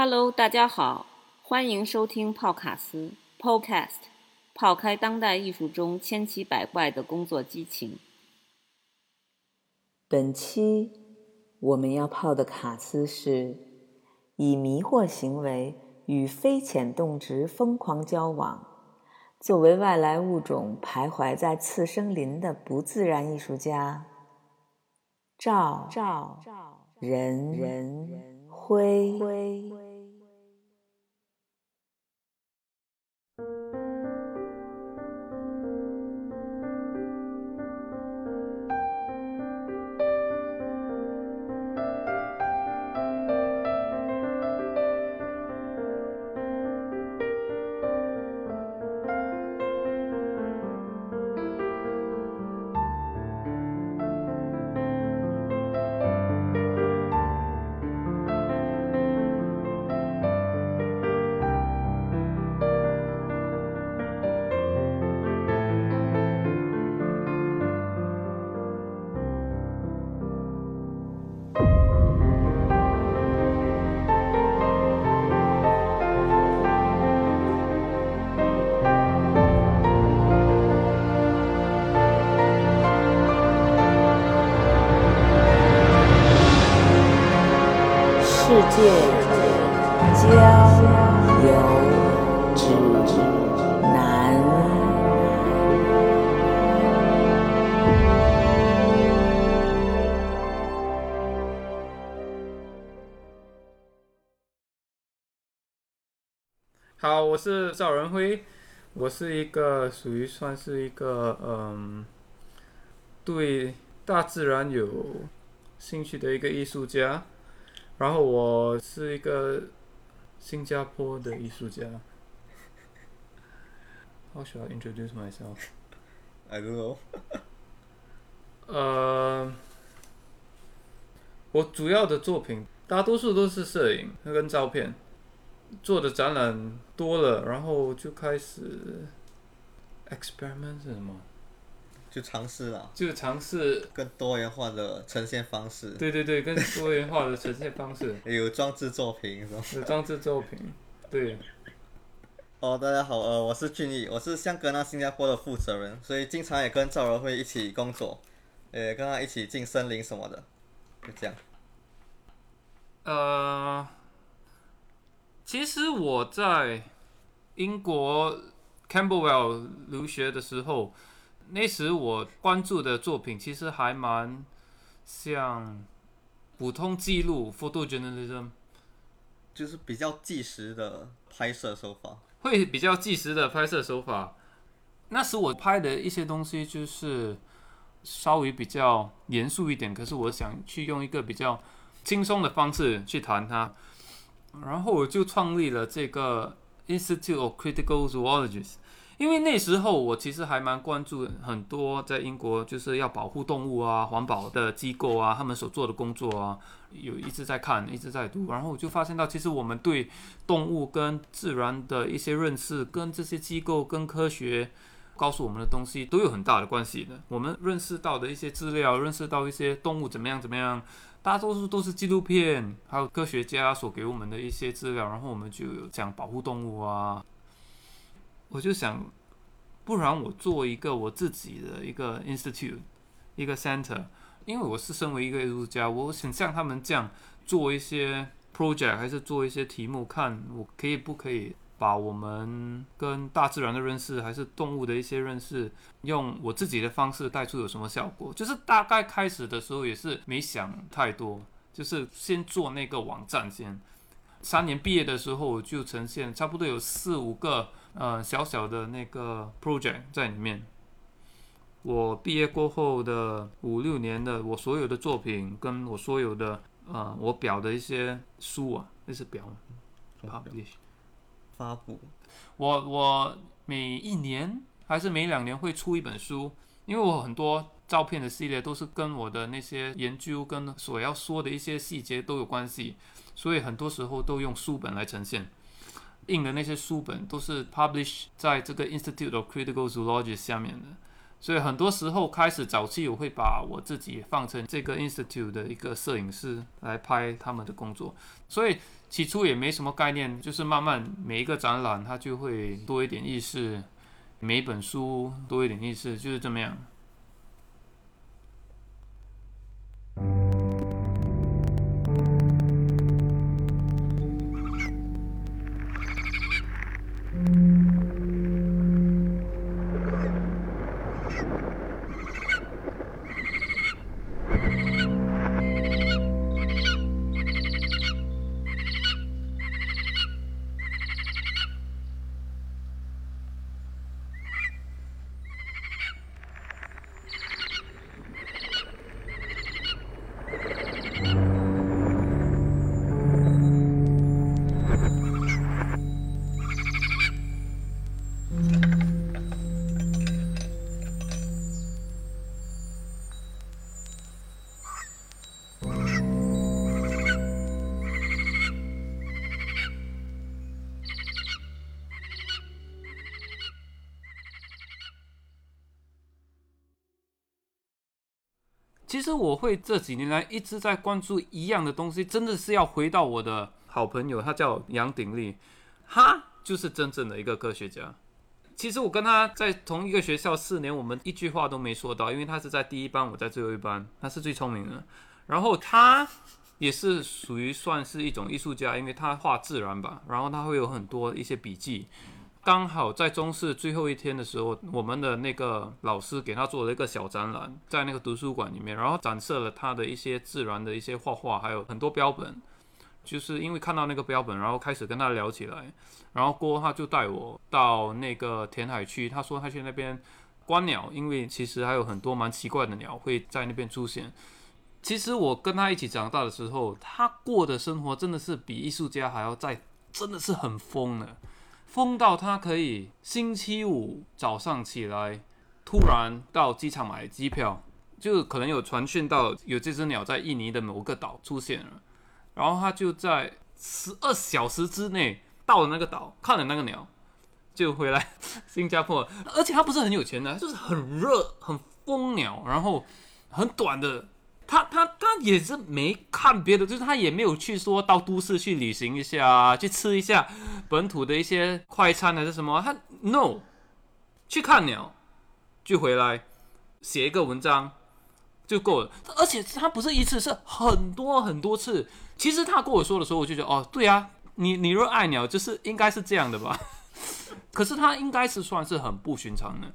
Hello，大家好，欢迎收听泡卡斯 Podcast，泡开当代艺术中千奇百怪的工作激情。本期我们要泡的卡斯是以迷惑行为与非浅动植疯狂交往，作为外来物种徘徊在次生林的不自然艺术家赵赵人人辉。我是赵仁辉，我是一个属于算是一个嗯，对大自然有兴趣的一个艺术家。然后我是一个新加坡的艺术家。How should I introduce myself? I don't know. 呃，我主要的作品大多数都是摄影跟照片，做的展览多了，然后就开始 experiment 是什么？就尝试了，就尝试更多元化的呈现方式。对对对，更多元化的呈现方式。有装置作品是吧？有装置作品，对。哦，大家好，呃，我是俊逸，我是香格纳新加坡的负责人，所以经常也跟赵仁辉一起工作，呃，跟他一起进森林什么的，就这样。呃，其实我在英国 Camberwell 留学的时候。那时我关注的作品其实还蛮像普通记录 （photojournalism），就是比较纪实的拍摄手法。会比较纪实的拍摄手法。那时我拍的一些东西就是稍微比较严肃一点，可是我想去用一个比较轻松的方式去谈它。然后我就创立了这个 Institute of Critical Zoologists。因为那时候我其实还蛮关注很多在英国就是要保护动物啊、环保的机构啊，他们所做的工作啊，有一直在看，一直在读，然后我就发现到，其实我们对动物跟自然的一些认识，跟这些机构跟科学告诉我们的东西都有很大的关系的。我们认识到的一些资料，认识到一些动物怎么样怎么样，大多数都是纪录片，还有科学家所给我们的一些资料，然后我们就有讲保护动物啊。我就想，不然我做一个我自己的一个 institute，一个 center，因为我是身为一个艺术家，我想像他们这样做一些 project，还是做一些题目，看我可以不可以把我们跟大自然的认识，还是动物的一些认识，用我自己的方式带出有什么效果？就是大概开始的时候也是没想太多，就是先做那个网站先。三年毕业的时候我就呈现差不多有四五个。呃，小小的那个 project 在里面。我毕业过后的五六年的我所有的作品，跟我所有的呃，我表的一些书啊，那是表，publish 发布。我我每一年还是每两年会出一本书，因为我很多照片的系列都是跟我的那些研究跟所要说的一些细节都有关系，所以很多时候都用书本来呈现。印的那些书本都是 publish 在这个 Institute of Critical Zoology 下面的，所以很多时候开始早期我会把我自己放成这个 institute 的一个摄影师来拍他们的工作，所以起初也没什么概念，就是慢慢每一个展览它就会多一点意识，每一本书多一点意识，就是这么样。我会这几年来一直在关注一样的东西，真的是要回到我的好朋友，他叫杨鼎立，他就是真正的一个科学家。其实我跟他在同一个学校四年，我们一句话都没说到，因为他是在第一班，我在最后一班，他是最聪明的。然后他也是属于算是一种艺术家，因为他画自然吧，然后他会有很多一些笔记。刚好在中试最后一天的时候，我们的那个老师给他做了一个小展览，在那个图书馆里面，然后展示了他的一些自然的一些画画，还有很多标本。就是因为看到那个标本，然后开始跟他聊起来，然后过后他就带我到那个填海区，他说他去那边观鸟，因为其实还有很多蛮奇怪的鸟会在那边出现。其实我跟他一起长大的时候，他过的生活真的是比艺术家还要在，真的是很疯的。疯到他可以星期五早上起来，突然到机场买机票，就可能有传讯到有这只鸟在印尼的某个岛出现了，然后他就在十二小时之内到了那个岛，看了那个鸟，就回来新加坡。而且他不是很有钱的，就是很热、很疯鸟，然后很短的。他他他也是没看别的，就是他也没有去说到都市去旅行一下，去吃一下本土的一些快餐还是什么，他 no，去看鸟，就回来写一个文章就够了。而且他不是一次，是很多很多次。其实他跟我说的时候，我就觉得哦，对啊，你你若爱鸟，就是应该是这样的吧。可是他应该是算是很不寻常的，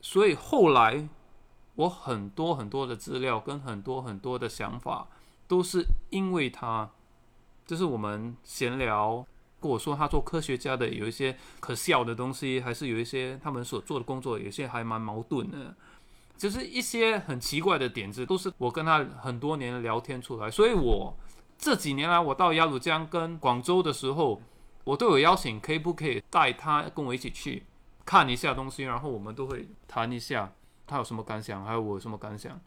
所以后来。我很多很多的资料跟很多很多的想法，都是因为他，就是我们闲聊，跟我说他做科学家的有一些可笑的东西，还是有一些他们所做的工作有些还蛮矛盾的，就是一些很奇怪的点子，都是我跟他很多年的聊天出来。所以我这几年来，我到鸭绿江跟广州的时候，我都有邀请，可以不可以带他跟我一起去看一下东西，然后我们都会谈一下。他有什么感想？还有我有什么感想？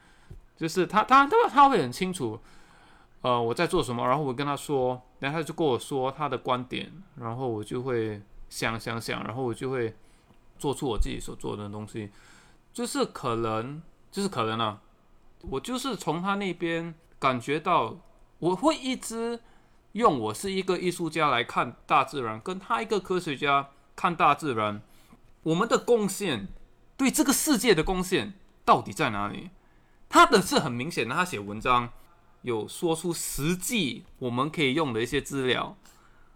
就是他他他他会很清楚，呃，我在做什么。然后我跟他说，然后他就跟我说他的观点，然后我就会想想想，然后我就会做出我自己所做的东西。就是可能，就是可能啊，我就是从他那边感觉到，我会一直用我是一个艺术家来看大自然，跟他一个科学家看大自然，我们的贡献。对这个世界的贡献到底在哪里？他的是很明显的，他写文章有说出实际我们可以用的一些资料，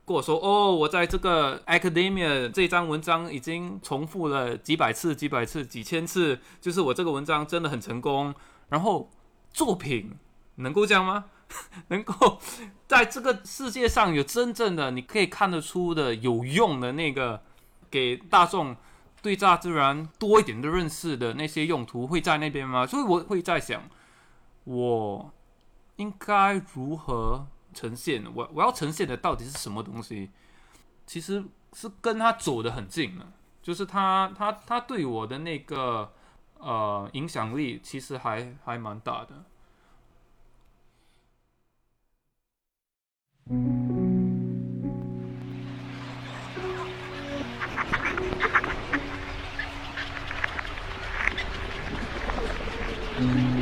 跟我说：“哦，我在这个 academia 这张文章已经重复了几百次、几百次、几千次，就是我这个文章真的很成功。”然后作品能够这样吗？能够在这个世界上有真正的你可以看得出的有用的那个给大众？对大自然多一点的认识的那些用途会在那边吗？所以我会在想，我应该如何呈现？我我要呈现的到底是什么东西？其实是跟他走得很近了，就是他他他对我的那个呃影响力其实还还蛮大的。Mm-hmm.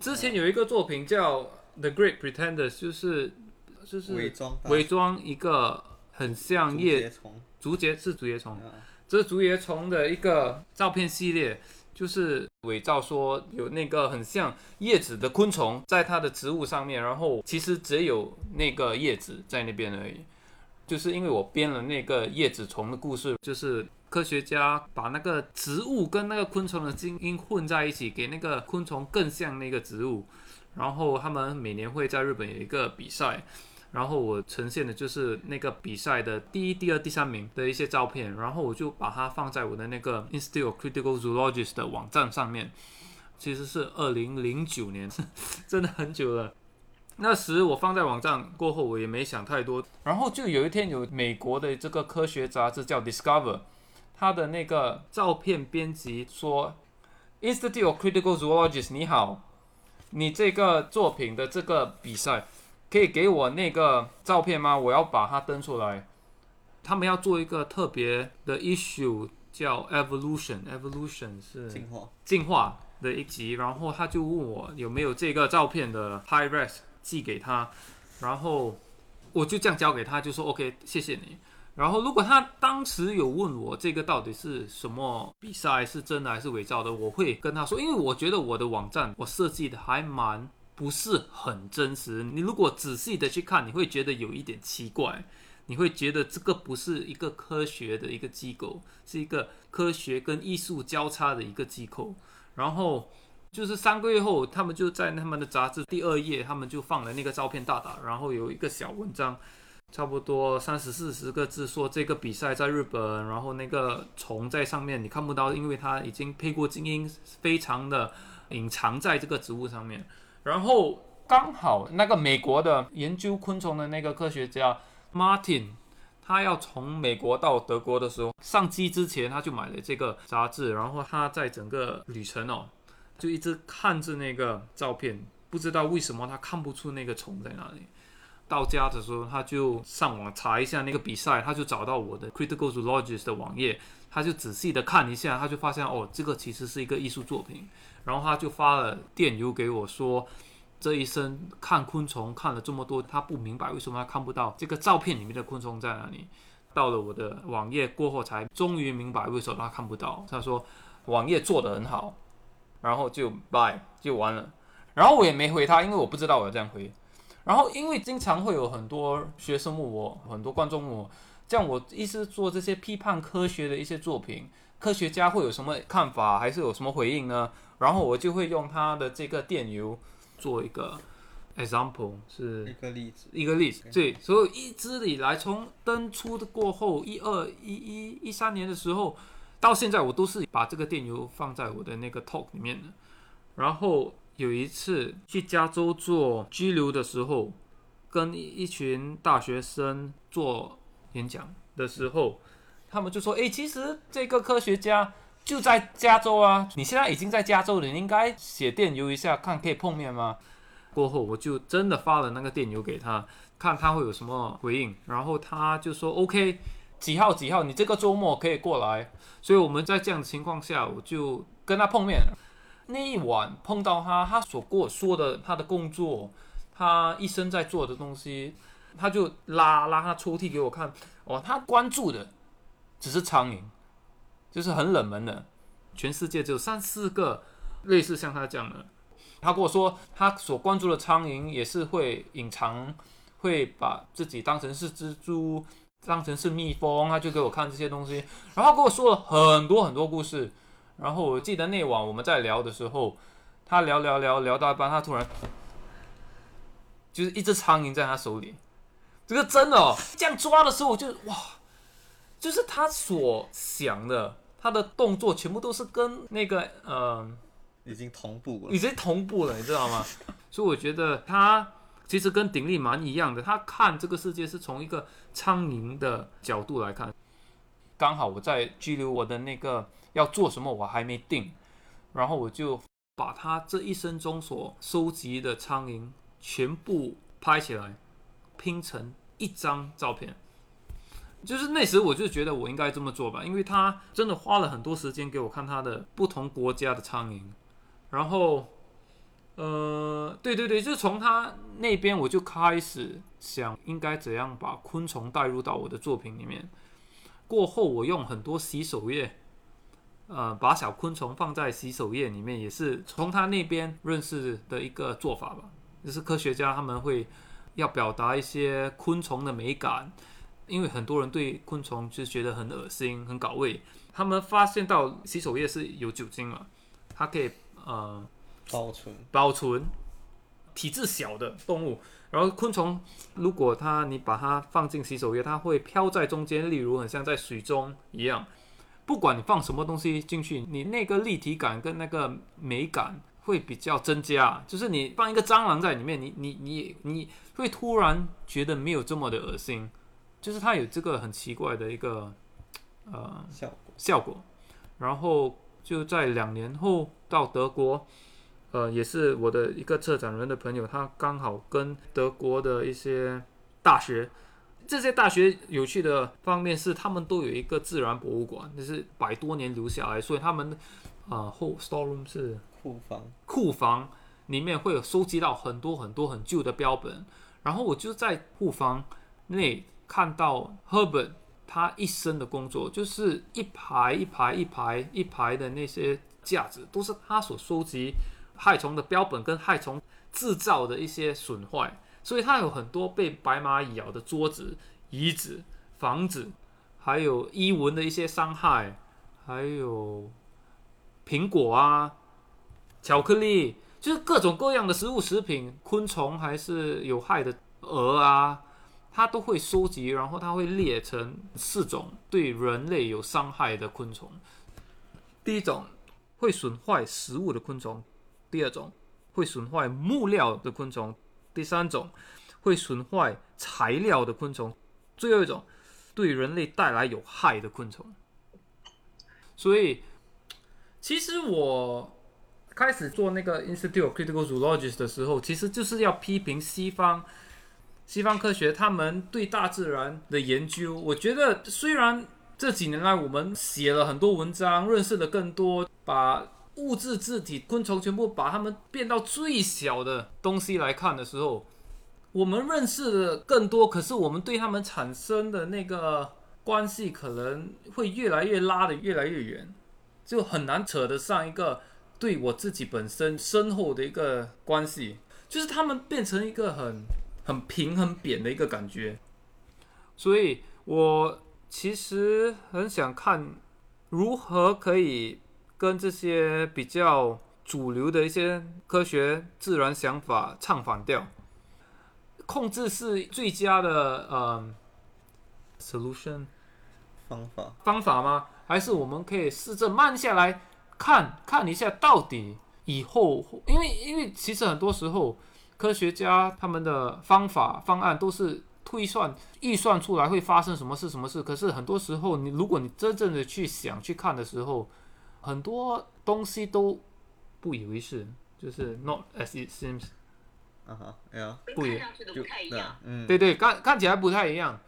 之前有一个作品叫《The Great Pretenders》，就是就是伪装伪装一个很像竹叶节虫，竹节是竹节虫，嗯。这是竹节虫的一个照片系列，就是伪造说有那个很像叶子的昆虫在它的植物上面，然后其实只有那个叶子在那边而已。就是因为我编了那个叶子虫的故事，就是科学家把那个植物跟那个昆虫的基因混在一起，给那个昆虫更像那个植物。然后他们每年会在日本有一个比赛，然后我呈现的就是那个比赛的第一、第二、第三名的一些照片，然后我就把它放在我的那个 Institute of Critical Zoologist 的网站上面。其实是二零零九年，真的很久了。那时我放在网站过后，我也没想太多。然后就有一天，有美国的这个科学杂志叫 Discover，它的那个照片编辑说，Institute of Critical Zoologist，你好，你这个作品的这个比赛，可以给我那个照片吗？我要把它登出来。他们要做一个特别的 issue，叫 Evolution，Evolution 是进化，进化的一集，然后他就问我有没有这个照片的 high res 寄给他，然后我就这样交给他，就说 OK，谢谢你。然后如果他当时有问我这个到底是什么比赛，是真的还是伪造的，我会跟他说，因为我觉得我的网站我设计的还蛮不是很真实。你如果仔细的去看，你会觉得有一点奇怪。你会觉得这个不是一个科学的一个机构，是一个科学跟艺术交叉的一个机构。然后就是三个月后，他们就在他们的杂志第二页，他们就放了那个照片大大，然后有一个小文章，差不多三十四十个字，说这个比赛在日本，然后那个虫在上面你看不到，因为它已经配过基因，非常的隐藏在这个植物上面。然后刚好那个美国的研究昆虫的那个科学家 Martin，他要从美国到德国的时候，上机之前他就买了这个杂志，然后他在整个旅程哦，就一直看着那个照片，不知道为什么他看不出那个虫在哪里。到家的时候，他就上网查一下那个比赛，他就找到我的 Critical Zoologist 的网页，他就仔细的看一下，他就发现哦，这个其实是一个艺术作品。然后他就发了电邮给我说，这一生看昆虫看了这么多，他不明白为什么他看不到这个照片里面的昆虫在哪里。到了我的网页过后，才终于明白为什么他看不到。他说网页做得很好，然后就 bye 就完了。然后我也没回他，因为我不知道我要这样回。然后因为经常会有很多学生问我，很多观众问我，这样我一直做这些批判科学的一些作品，科学家会有什么看法，还是有什么回应呢？然后我就会用他的这个电邮做一个 example，是一个例子，一个例子，对，所以一直以来，从登出的过后，一二一一一三年的时候，到现在，我都是把这个电邮放在我的那个 talk 里面的。然后有一次去加州做拘留的时候，跟一群大学生做演讲的时候，他们就说：“诶，其实这个科学家就在加州啊，你现在已经在加州了，你应该写电邮一下，看可以碰面吗？”过后，我就真的发了那个电邮给他，看他会有什么回应。然后他就说：“OK，几号几号，你这个周末可以过来。”所以我们在这样的情况下，我就跟他碰面。那一晚碰到他，他所跟我说的他的工作，他一生在做的东西，他就拉拉他抽屉给我看。哦，他关注的只是苍蝇，就是很冷门的，全世界只有三四个类似像他这样的。他跟我说，他所关注的苍蝇也是会隐藏，会把自己当成是蜘蛛，当成是蜜蜂，他就给我看这些东西，然后跟我说了很多很多故事。然后我记得那晚我们在聊的时候，他聊聊聊聊到一半，他突然就是一只苍蝇在他手里，这个真的哦，这样抓的时候我就哇，就是他所想的，他的动作全部都是跟那个呃。已经同步了已。经同步了，你知道吗？所以我觉得他其实跟鼎力蛮一样的，他看这个世界是从一个苍蝇的角度来看。刚好我在拘留我的那个要做什么，我还没定，然后我就把他这一生中所收集的苍蝇全部拍起来，拼成一张照片。就是那时我就觉得我应该这么做吧，因为他真的花了很多时间给我看他的不同国家的苍蝇，然后，呃，对对对，就从他那边我就开始想应该怎样把昆虫带入到我的作品里面。过后我用很多洗手液，呃，把小昆虫放在洗手液里面，也是从他那边认识的一个做法吧。就是科学家他们会要表达一些昆虫的美感。因为很多人对昆虫就觉得很恶心、很搞味，他们发现到洗手液是有酒精嘛，它可以呃保存保存体质小的动物，然后昆虫如果它你把它放进洗手液，它会飘在中间，例如很像在水中一样。不管你放什么东西进去，你那个立体感跟那个美感会比较增加。就是你放一个蟑螂在里面，你你你你会突然觉得没有这么的恶心。就是它有这个很奇怪的一个呃效果效果，然后就在两年后到德国，呃，也是我的一个策展人的朋友，他刚好跟德国的一些大学，这些大学有趣的方面是他们都有一个自然博物馆，就是百多年留下来，所以他们啊后 storeroom 是库房库房里面会有收集到很多很多很旧的标本，然后我就在库房内。看到 Herbert 他一生的工作，就是一排一排一排一排的那些架子，都是他所收集害虫的标本跟害虫制造的一些损坏，所以它有很多被白蚂蚁咬的桌子、椅子、房子，还有衣纹的一些伤害，还有苹果啊、巧克力，就是各种各样的食物、食品、昆虫还是有害的蛾啊。它都会收集，然后它会列成四种对人类有伤害的昆虫。第一种会损坏食物的昆虫，第二种会损坏木料的昆虫，第三种会损坏材料的昆虫，最后一种对人类带来有害的昆虫。所以，其实我开始做那个 Institute of Critical Zoology 的时候，其实就是要批评西方。西方科学，他们对大自然的研究，我觉得虽然这几年来我们写了很多文章，认识的更多，把物质、字体、昆虫全部把它们变到最小的东西来看的时候，我们认识的更多，可是我们对它们产生的那个关系可能会越来越拉的越来越远，就很难扯得上一个对我自己本身深厚的一个关系，就是他们变成一个很。很平很扁的一个感觉，所以我其实很想看如何可以跟这些比较主流的一些科学自然想法唱反调。控制是最佳的呃 solution 方法方法吗？还是我们可以试着慢下来看看一下到底以后，因为因为其实很多时候。科学家他们的方法方案都是推算预算出来会发生什么事什么事，可是很多时候你如果你真正的去想去看的时候，很多东西都不以为是，就是 not as it seems。啊哈，哎呀，不一样，不太一样。嗯，对对，看看起来不太一样。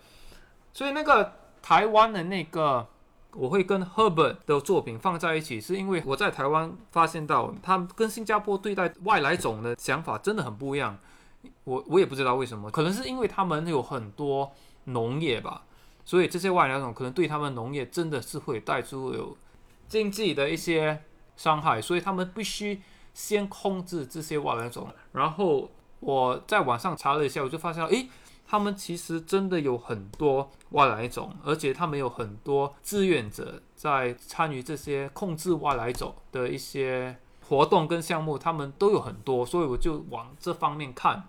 所以那个台湾的那个。我会跟 Herbert 的作品放在一起，是因为我在台湾发现到，他跟新加坡对待外来种的想法真的很不一样。我我也不知道为什么，可能是因为他们有很多农业吧，所以这些外来种可能对他们农业真的是会带出有经济的一些伤害，所以他们必须先控制这些外来种。然后我在网上查了一下，我就发现，诶。他们其实真的有很多外来种，而且他们有很多志愿者在参与这些控制外来种的一些活动跟项目，他们都有很多，所以我就往这方面看。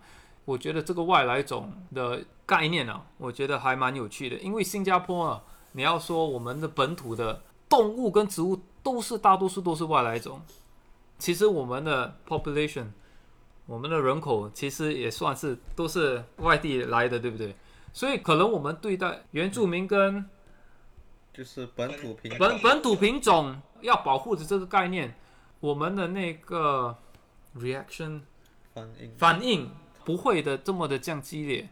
我觉得这个外来种的概念呢，我觉得还蛮有趣的。因为新加坡啊，你要说我们的本土的动物跟植物都是大多数都是外来种，其实我们的 population。我们的人口其实也算是都是外地来的，对不对？所以可能我们对待原住民跟就是本土品本本土品种要保护的这个概念，我们的那个 reaction 反应反应不会的这么的这样激烈。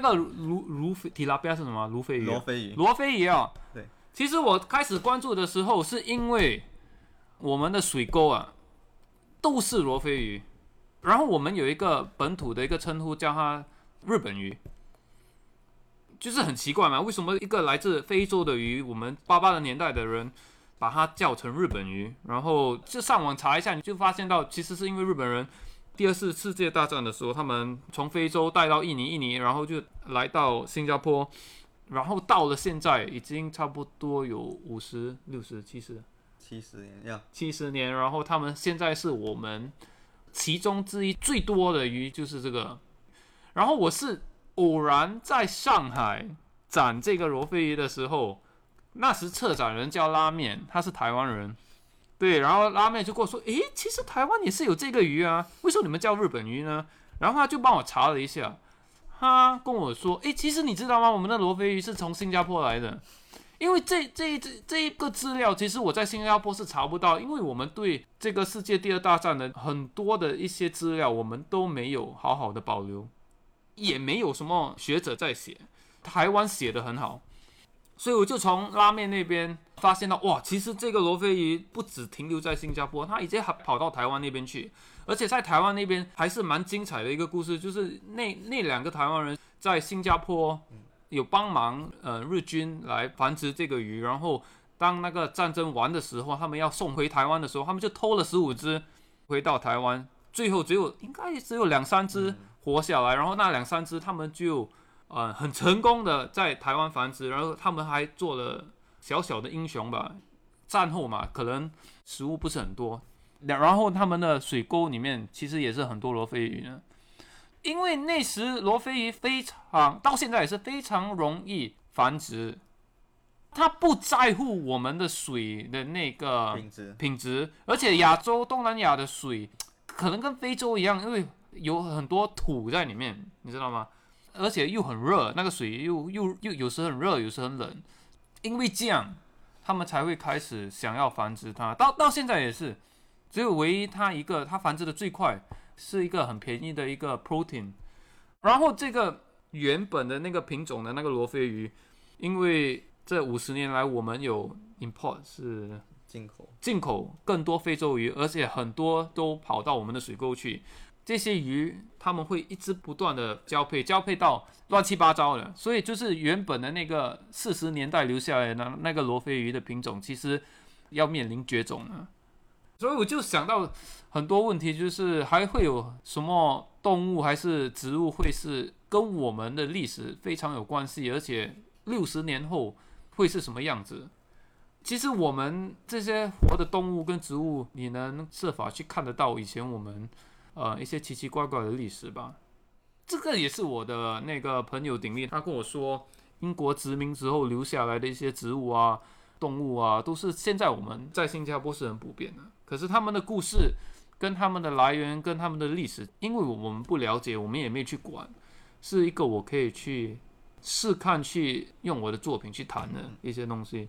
那个卢卢菲提拉比亚是什么？卢菲鱼啊。罗非鱼，罗非鱼啊，对，其实我开始关注的时候，是因为我们的水沟啊都是罗非鱼，然后我们有一个本土的一个称呼叫它日本鱼，就是很奇怪嘛，为什么一个来自非洲的鱼，我们八八的年代的人把它叫成日本鱼，然后就上网查一下，你就发现到其实是因为日本人。第二次世界大战的时候，他们从非洲带到印尼，印尼然后就来到新加坡，然后到了现在已经差不多有五十六十七十七十年呀，七十年，然后他们现在是我们其中之一最多的鱼就是这个，然后我是偶然在上海展这个罗非鱼的时候，那时策展人叫拉面，他是台湾人。对，然后拉面就跟我说：“诶，其实台湾也是有这个鱼啊，为什么你们叫日本鱼呢？”然后他就帮我查了一下，他跟我说：“诶，其实你知道吗？我们的罗非鱼是从新加坡来的，因为这这这这一个资料，其实我在新加坡是查不到，因为我们对这个世界第二大战的很多的一些资料，我们都没有好好的保留，也没有什么学者在写，台湾写的很好。”所以我就从拉面那边发现到，哇，其实这个罗非鱼不止停留在新加坡，它已经还跑到台湾那边去，而且在台湾那边还是蛮精彩的一个故事，就是那那两个台湾人在新加坡有帮忙呃日军来繁殖这个鱼，然后当那个战争完的时候，他们要送回台湾的时候，他们就偷了十五只回到台湾，最后只有应该只有两三只活下来，然后那两三只他们就。呃，很成功的在台湾繁殖，然后他们还做了小小的英雄吧。战后嘛，可能食物不是很多，然后他们的水沟里面其实也是很多罗非鱼呢。因为那时罗非鱼非常，到现在也是非常容易繁殖，它不在乎我们的水的那个品质品质，而且亚洲、东南亚的水可能跟非洲一样，因为有很多土在里面，你知道吗？而且又很热，那个水又又又有时很热，有时很冷，因为这样，他们才会开始想要繁殖它。到到现在也是，只有唯一它一个它繁殖的最快，是一个很便宜的一个 protein。然后这个原本的那个品种的那个罗非鱼，因为这五十年来我们有 import 是进口进口更多非洲鱼，而且很多都跑到我们的水沟去。这些鱼他们会一直不断的交配，交配到乱七八糟的，所以就是原本的那个四十年代留下来的那个罗非鱼的品种，其实要面临绝种了。所以我就想到很多问题，就是还会有什么动物还是植物会是跟我们的历史非常有关系，而且六十年后会是什么样子？其实我们这些活的动物跟植物，你能设法去看得到以前我们。呃，一些奇奇怪怪的历史吧，这个也是我的那个朋友鼎力，他跟我说，英国殖民之后留下来的一些植物啊、动物啊，都是现在我们在新加坡是很普遍的。可是他们的故事、跟他们的来源、跟他们的历史，因为我们不了解，我们也没去管，是一个我可以去试看、去用我的作品去谈的一些东西。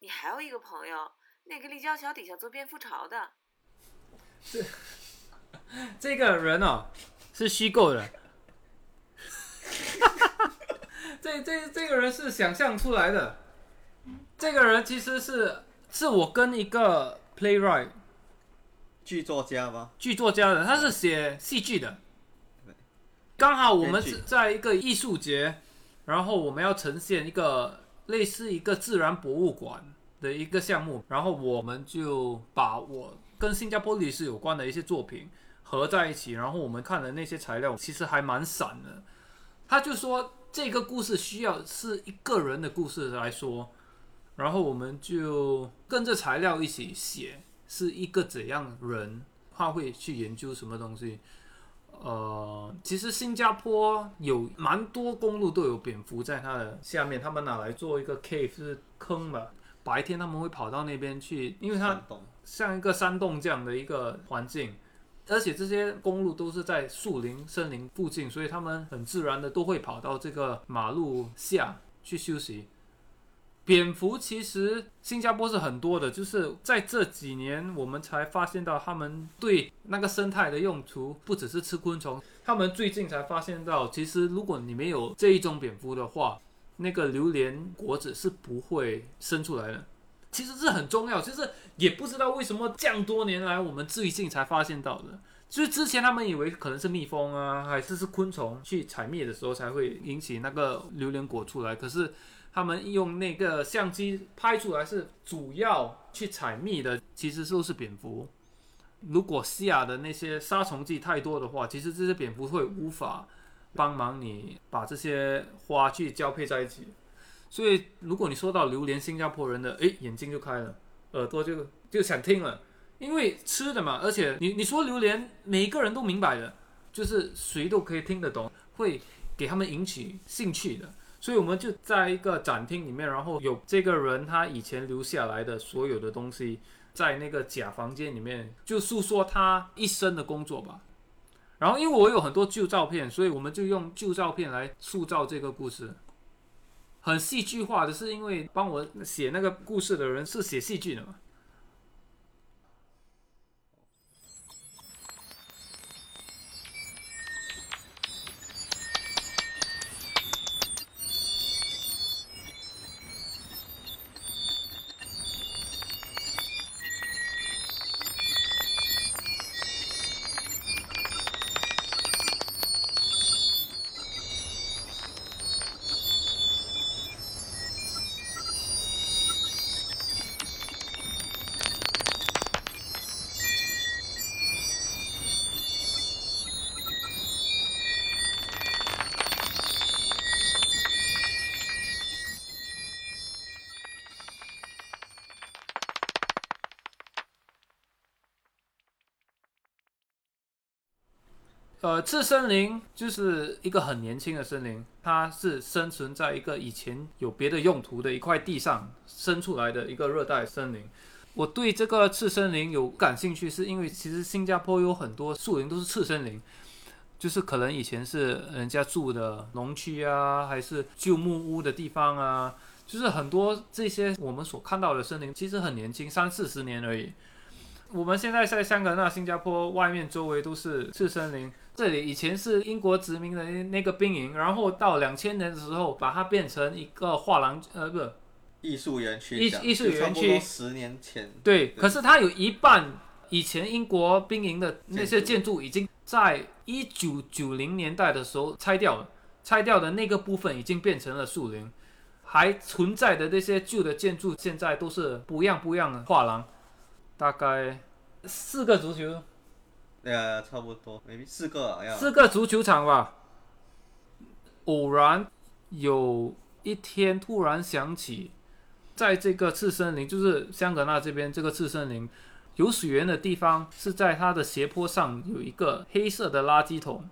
你还有一个朋友，那个立交桥底下做蝙蝠巢的。这这个人哦，是虚构的。这这这个人是想象出来的。这个人其实是是我跟一个 playwright 剧作家吗？剧作家的，他是写戏剧的。刚好我们是在一个艺术节，然后我们要呈现一个类似一个自然博物馆的一个项目，然后我们就把我跟新加坡历史有关的一些作品合在一起，然后我们看的那些材料其实还蛮散的。他就说这个故事需要是一个人的故事来说，然后我们就跟着材料一起写，是一个怎样人，他会去研究什么东西。呃，其实新加坡有蛮多公路都有蝙蝠在它的下面，他们拿来做一个 cave 是坑嘛。白天他们会跑到那边去，因为它像一个山洞这样的一个环境，而且这些公路都是在树林、森林附近，所以他们很自然的都会跑到这个马路下去休息。蝙蝠其实新加坡是很多的，就是在这几年我们才发现到他们对那个生态的用途不只是吃昆虫，他们最近才发现到，其实如果你没有这一种蝙蝠的话，那个榴莲果子是不会生出来的。其实这很重要，就是也不知道为什么这样多年来我们最近才发现到的。就是之前他们以为可能是蜜蜂啊，还是是昆虫去采蜜的时候才会引起那个榴莲果出来，可是他们用那个相机拍出来是主要去采蜜的，其实都是蝙蝠。如果下的那些杀虫剂太多的话，其实这些蝙蝠会无法帮忙你把这些花去交配在一起。所以，如果你说到榴莲，新加坡人的诶眼睛就开了，耳朵就就想听了，因为吃的嘛，而且你你说榴莲，每一个人都明白的，就是谁都可以听得懂，会给他们引起兴趣的。所以我们就在一个展厅里面，然后有这个人他以前留下来的所有的东西，在那个假房间里面，就诉说他一生的工作吧。然后因为我有很多旧照片，所以我们就用旧照片来塑造这个故事。很戏剧化的是，因为帮我写那个故事的人是写戏剧的嘛。呃，次森林就是一个很年轻的森林，它是生存在一个以前有别的用途的一块地上生出来的一个热带森林。我对这个次森林有感兴趣，是因为其实新加坡有很多树林都是次森林，就是可能以前是人家住的农区啊，还是旧木屋的地方啊，就是很多这些我们所看到的森林其实很年轻，三四十年而已。我们现在在香港、那新加坡外面周围都是次森林，这里以前是英国殖民的那个兵营，然后到两千年的时候把它变成一个画廊，呃，不，艺术园区艺艺术园区。十年前，对，可是它有一半以前英国兵营的那些建筑已经在一九九零年代的时候拆掉了，拆掉的那个部分已经变成了树林，还存在的那些旧的建筑现在都是不一样不一样的画廊，大概四个足球。呃，差不多四个，四个足球场吧。偶然有一天突然想起，在这个次森林，就是香格纳这边这个次森林，有水源的地方是在它的斜坡上有一个黑色的垃圾桶。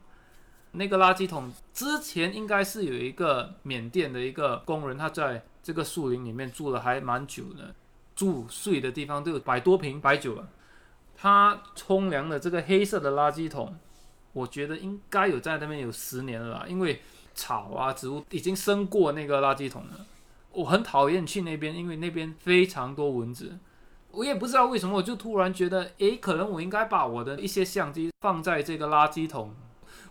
那个垃圾桶之前应该是有一个缅甸的一个工人，他在这个树林里面住了还蛮久的，住睡的地方都有百多瓶白酒了。他冲凉的这个黑色的垃圾桶，我觉得应该有在那边有十年了啦，因为草啊植物已经生过那个垃圾桶了。我很讨厌去那边，因为那边非常多蚊子。我也不知道为什么，我就突然觉得，诶，可能我应该把我的一些相机放在这个垃圾桶。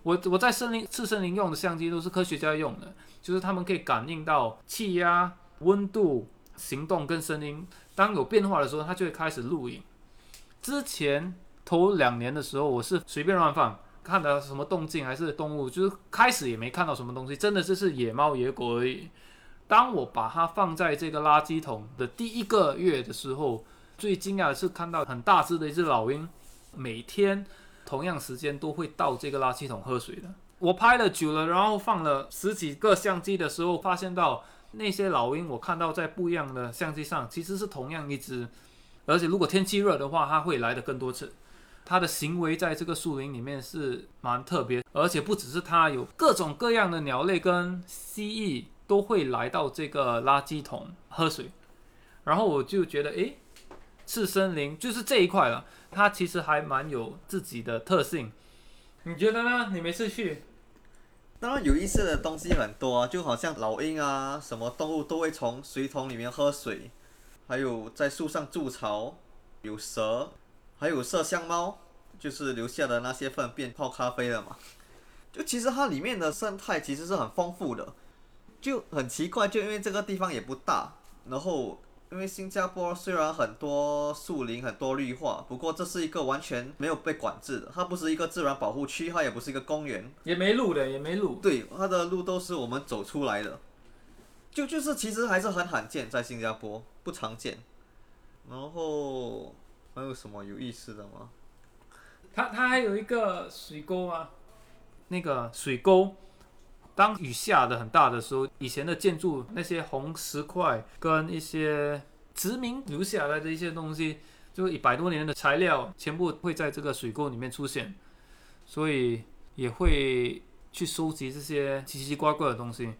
我我在森林次森林用的相机都是科学家用的，就是他们可以感应到气压、温度、行动跟声音，当有变化的时候，它就会开始录影。之前头两年的时候，我是随便乱放，看到什么动静还是动物，就是开始也没看到什么东西，真的就是野猫野狗而已。当我把它放在这个垃圾桶的第一个月的时候，最惊讶的是看到很大只的一只老鹰，每天同样时间都会到这个垃圾桶喝水的。我拍了久了，然后放了十几个相机的时候，发现到那些老鹰，我看到在不一样的相机上其实是同样一只，而且如果天气热的话，它会来的更多次。它的行为在这个树林里面是蛮特别，而且不只是它，有各种各样的鸟类跟蜥蜴。都会来到这个垃圾桶喝水，然后我就觉得，诶，次森林就是这一块了，它其实还蛮有自己的特性。你觉得呢？你每次去，当然有意思的东西很多啊，就好像老鹰啊，什么动物都会从水桶里面喝水，还有在树上筑巢，有蛇，还有麝香猫，就是留下的那些粪便泡咖啡了嘛。就其实它里面的生态其实是很丰富的。就很奇怪，就因为这个地方也不大，然后因为新加坡虽然很多树林、很多绿化，不过这是一个完全没有被管制的，它不是一个自然保护区，它也不是一个公园，也没路的，也没路。对，它的路都是我们走出来的，就就是其实还是很罕见，在新加坡不常见。然后还有什么有意思的吗？它它还有一个水沟吗？那个水沟。当雨下的很大的时候，以前的建筑那些红石块跟一些殖民留下来的一些东西，就一百多年的材料，全部会在这个水沟里面出现，所以也会去收集这些奇奇怪怪的东西，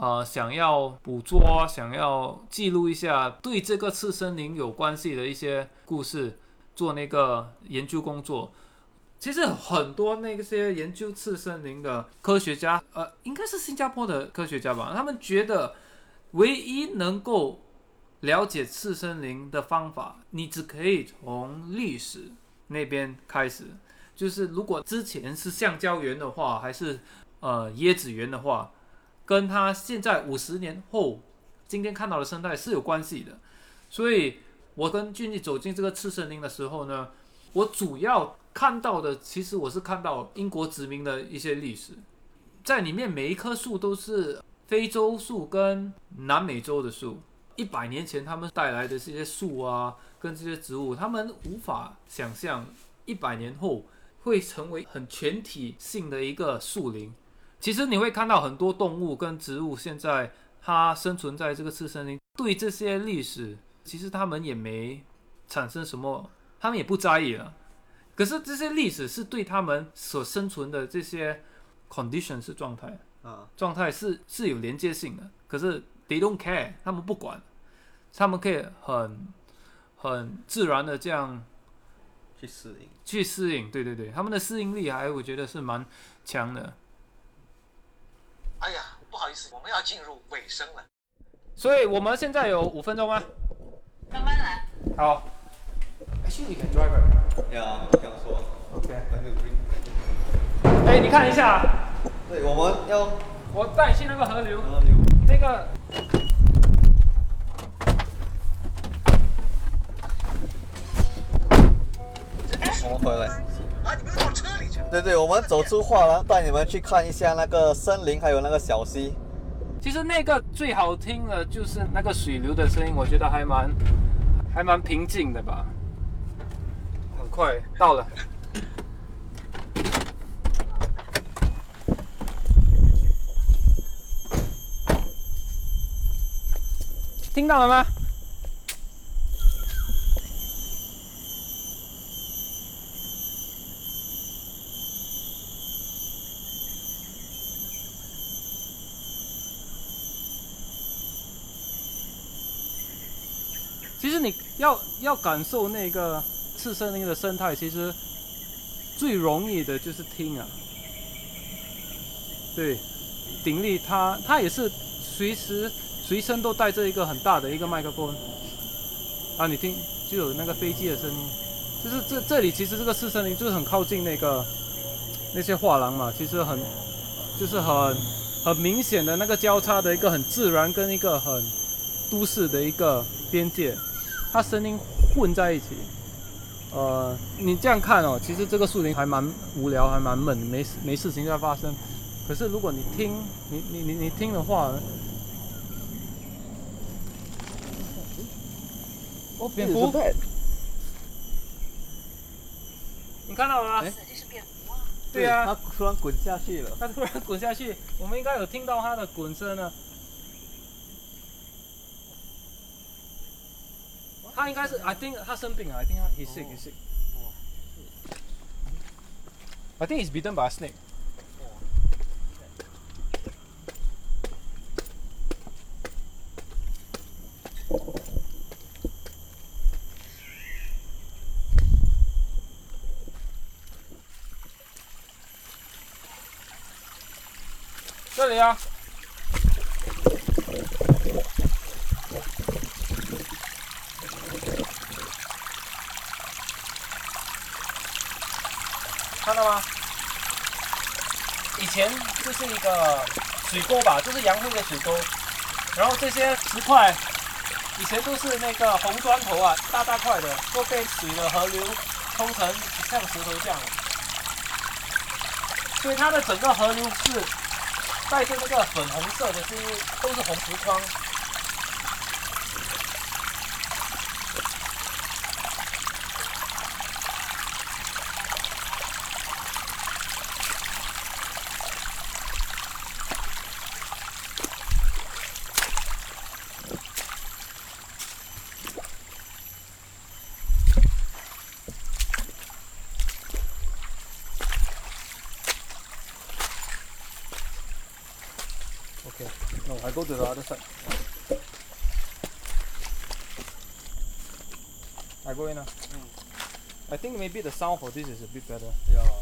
呃，想要捕捉，想要记录一下对这个次森林有关系的一些故事，做那个研究工作。其实很多那些研究次森林的科学家，呃，应该是新加坡的科学家吧？他们觉得，唯一能够了解次森林的方法，你只可以从历史那边开始。就是如果之前是橡胶园的话，还是呃椰子园的话，跟他现在五十年后今天看到的生态是有关系的。所以，我跟俊逸走进这个次森林的时候呢，我主要。看到的其实我是看到英国殖民的一些历史，在里面每一棵树都是非洲树跟南美洲的树。一百年前他们带来的这些树啊，跟这些植物，他们无法想象一百年后会成为很全体性的一个树林。其实你会看到很多动物跟植物，现在它生存在这个次森林，对这些历史其实他们也没产生什么，他们也不在意了。可是这些历史是对他们所生存的这些 condition 是状态啊，状态是是有连接性的。可是 they don't care，他们不管，他们可以很很自然的这样去适应，去适应。对对对，他们的适应力还我觉得是蛮强的。哎呀，不好意思，我们要进入尾声了，所以我们现在有五分钟吗？慢慢来。好。Actually, you can drive it. 呀，这样说。OK。那就 bring。哎，你看一下。对，我们要。我带你去那个河流。河流。那个。我们回来。啊，你们到车里去。对对，我们走出画廊，带你们去看一下那个森林，还有那个小溪。其实那个最好听的就是那个水流的声音，我觉得还蛮。还蛮平静的吧，很快到了，听到了吗？其实你要感受那个次森林的生态，其实最容易的就是听啊。对，鼎力它它也是随时随身都带着一个很大的一个麦克风啊，你听就有那个飞机的声音。就是这这里其实这个次森林就是很靠近那个那些画廊嘛，其实很就是很很明显的那个交叉的一个很自然跟一个很都市的一个边界，它声音混在一起。呃，你这样看哦，其实这个树林还蛮无聊，还蛮闷，没事没事情在发生。可是如果你听，你你你你听的话，哦，蝙蝠，你看到了吗？这是蝙蝠啊！对呀、它突然滚下去了。它突然滚下去，我们应该有听到它的滚声呢。他应该是，I think 他生病了，I think 他 he's sick, he's sick. I think he's bitten by a snake. 这里啊。 是一个水沟吧，就是洋灰的水沟，然后这些石块以前都是那个红砖头啊，大大块的，都被水的河流冲成像石头这样，所以它的整个河流是带着那个粉红色的，是因为都是红石框。Go to the other side. I go in. Uh. I think maybe the sound for this is a bit better. Yeah.